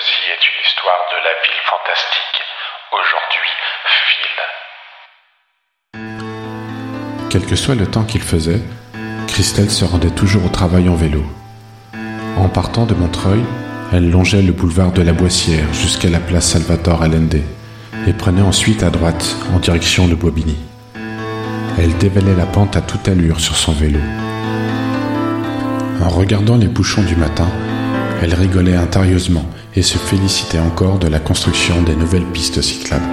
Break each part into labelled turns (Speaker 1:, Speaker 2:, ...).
Speaker 1: Ceci est une histoire de la ville fantastique, aujourd'hui Phil.
Speaker 2: Quel que soit le temps qu'il faisait, Christelle se rendait toujours au travail en vélo. En partant de Montreuil, elle longeait le boulevard de la Boissière jusqu'à la place Salvatore Allende et prenait ensuite à droite en direction de Bobigny. Elle dévalait la pente à toute allure sur son vélo. En regardant les bouchons du matin, elle rigolait intérieusement et se félicitait encore de la construction des nouvelles pistes cyclables.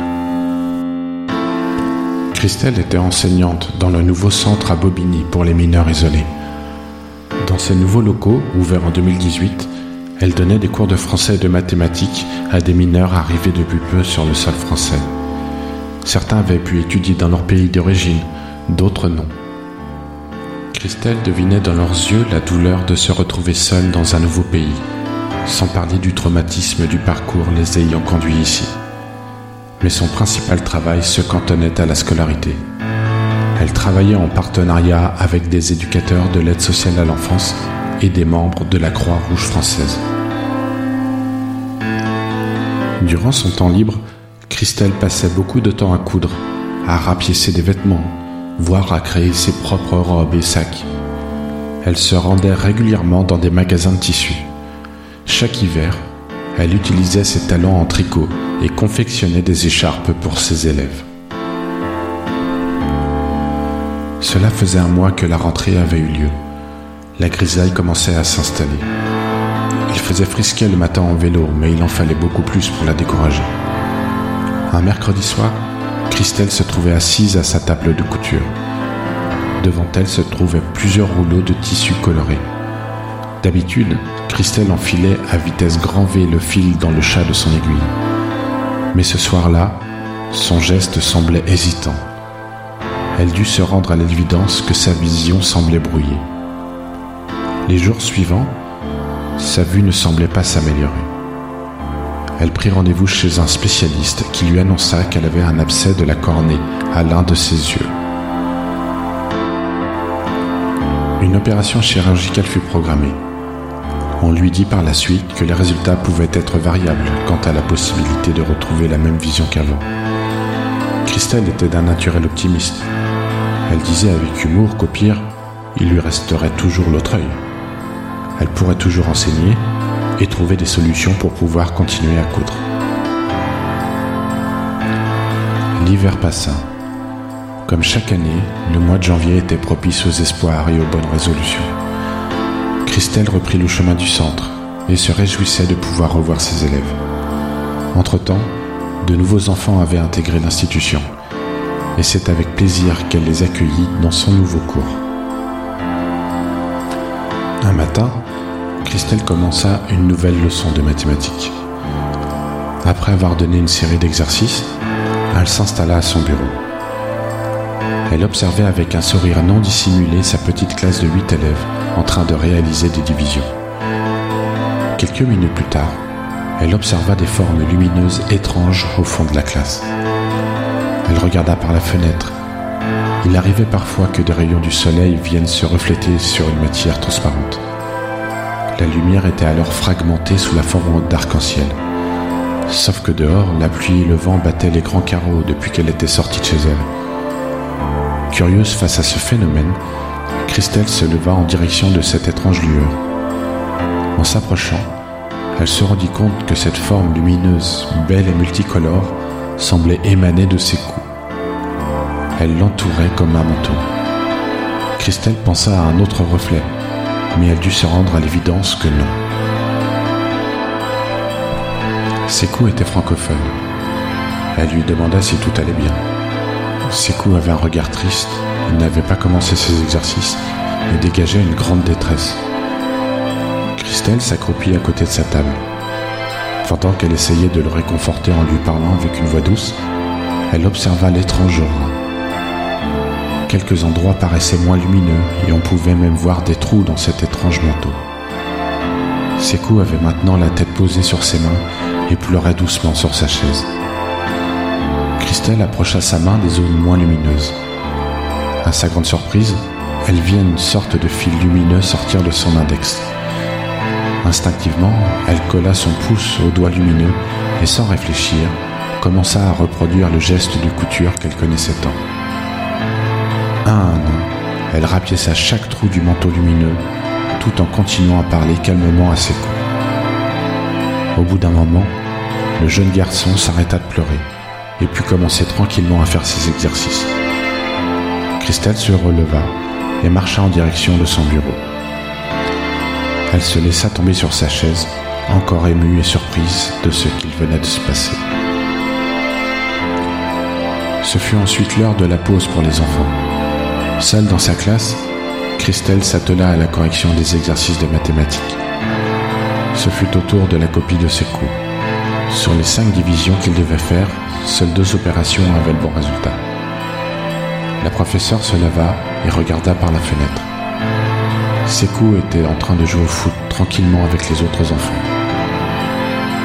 Speaker 2: Christelle était enseignante dans le nouveau centre à Bobigny pour les mineurs isolés. Dans ces nouveaux locaux, ouverts en 2018, elle donnait des cours de français et de mathématiques à des mineurs arrivés depuis peu sur le sol français. Certains avaient pu étudier dans leur pays d'origine, d'autres non. Christelle devinait dans leurs yeux la douleur de se retrouver seule dans un nouveau pays, sans parler du traumatisme du parcours les ayant conduits ici. Mais son principal travail se cantonnait à la scolarité. Elle travaillait en partenariat avec des éducateurs de l'aide sociale à l'enfance et des membres de la Croix-Rouge française. Durant son temps libre, Christelle passait beaucoup de temps à coudre, à rapiécer des vêtements, voire à créer ses propres robes et sacs. Elle se rendait régulièrement dans des magasins de tissus. Chaque hiver, elle utilisait ses talents en tricot et confectionnait des écharpes pour ses élèves. Cela faisait un mois que la rentrée avait eu lieu la grisaille commençait à s'installer. Il faisait frisquer le matin en vélo, mais il en fallait beaucoup plus pour la décourager. Un mercredi soir, Christelle se trouvait assise à sa table de couture. Devant elle se trouvaient plusieurs rouleaux de tissus colorés. D'habitude, Christelle enfilait à vitesse grand V le fil dans le chat de son aiguille. Mais ce soir-là, son geste semblait hésitant. Elle dut se rendre à l'évidence que sa vision semblait brouillée. Les jours suivants, sa vue ne semblait pas s'améliorer. Elle prit rendez-vous chez un spécialiste qui lui annonça qu'elle avait un abcès de la cornée à l'un de ses yeux. Une opération chirurgicale fut programmée. On lui dit par la suite que les résultats pouvaient être variables quant à la possibilité de retrouver la même vision qu'avant. Christelle était d'un naturel optimiste. Elle disait avec humour qu'au pire, il lui resterait toujours l'autre œil elle pourrait toujours enseigner et trouver des solutions pour pouvoir continuer à coudre. L'hiver passa. Comme chaque année, le mois de janvier était propice aux espoirs et aux bonnes résolutions. Christelle reprit le chemin du centre et se réjouissait de pouvoir revoir ses élèves. Entre-temps, de nouveaux enfants avaient intégré l'institution et c'est avec plaisir qu'elle les accueillit dans son nouveau cours. Un matin, Christelle commença une nouvelle leçon de mathématiques. Après avoir donné une série d'exercices, elle s'installa à son bureau. Elle observait avec un sourire non dissimulé sa petite classe de huit élèves en train de réaliser des divisions. Quelques minutes plus tard, elle observa des formes lumineuses étranges au fond de la classe. Elle regarda par la fenêtre. Il arrivait parfois que des rayons du soleil viennent se refléter sur une matière transparente. La lumière était alors fragmentée sous la forme d'arc-en-ciel. Sauf que dehors, la pluie et le vent battaient les grands carreaux depuis qu'elle était sortie de chez elle. Curieuse face à ce phénomène, Christelle se leva en direction de cette étrange lueur. En s'approchant, elle se rendit compte que cette forme lumineuse, belle et multicolore, semblait émaner de ses coups. Elle l'entourait comme un manteau. Christelle pensa à un autre reflet, mais elle dut se rendre à l'évidence que non. Sekou était francophone. Elle lui demanda si tout allait bien. Sekou avait un regard triste, il n'avait pas commencé ses exercices et dégageait une grande détresse. Christelle s'accroupit à côté de sa table. Pendant qu'elle essayait de le réconforter en lui parlant avec une voix douce, elle observa l'étrange aura. Quelques endroits paraissaient moins lumineux et on pouvait même voir des trous dans cet étrange manteau. Sekou avait maintenant la tête posée sur ses mains et pleurait doucement sur sa chaise. Christelle approcha sa main des zones moins lumineuses. À sa grande surprise, elle vit une sorte de fil lumineux sortir de son index. Instinctivement, elle colla son pouce au doigt lumineux et sans réfléchir, commença à reproduire le geste de couture qu'elle connaissait tant. Un à elle rapiéça chaque trou du manteau lumineux tout en continuant à parler calmement à ses coups. Au bout d'un moment, le jeune garçon s'arrêta de pleurer et put commencer tranquillement à faire ses exercices. Christelle se releva et marcha en direction de son bureau. Elle se laissa tomber sur sa chaise, encore émue et surprise de ce qu'il venait de se passer. Ce fut ensuite l'heure de la pause pour les enfants. Seule dans sa classe, Christelle s'attela à la correction des exercices de mathématiques. Ce fut au tour de la copie de ses cours. Sur les cinq divisions qu'il devait faire, seules deux opérations avaient le bon résultat. La professeure se leva et regarda par la fenêtre. Sekou était en train de jouer au foot tranquillement avec les autres enfants.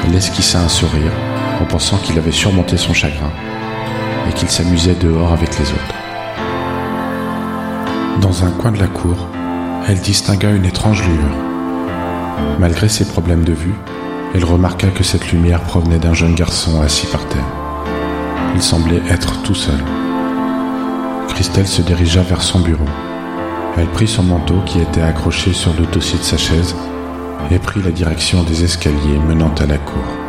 Speaker 2: Elle esquissa un sourire en pensant qu'il avait surmonté son chagrin et qu'il s'amusait dehors avec les autres. Dans un coin de la cour, elle distingua une étrange lueur. Malgré ses problèmes de vue, elle remarqua que cette lumière provenait d'un jeune garçon assis par terre. Il semblait être tout seul. Christelle se dirigea vers son bureau. Elle prit son manteau qui était accroché sur le dossier de sa chaise et prit la direction des escaliers menant à la cour.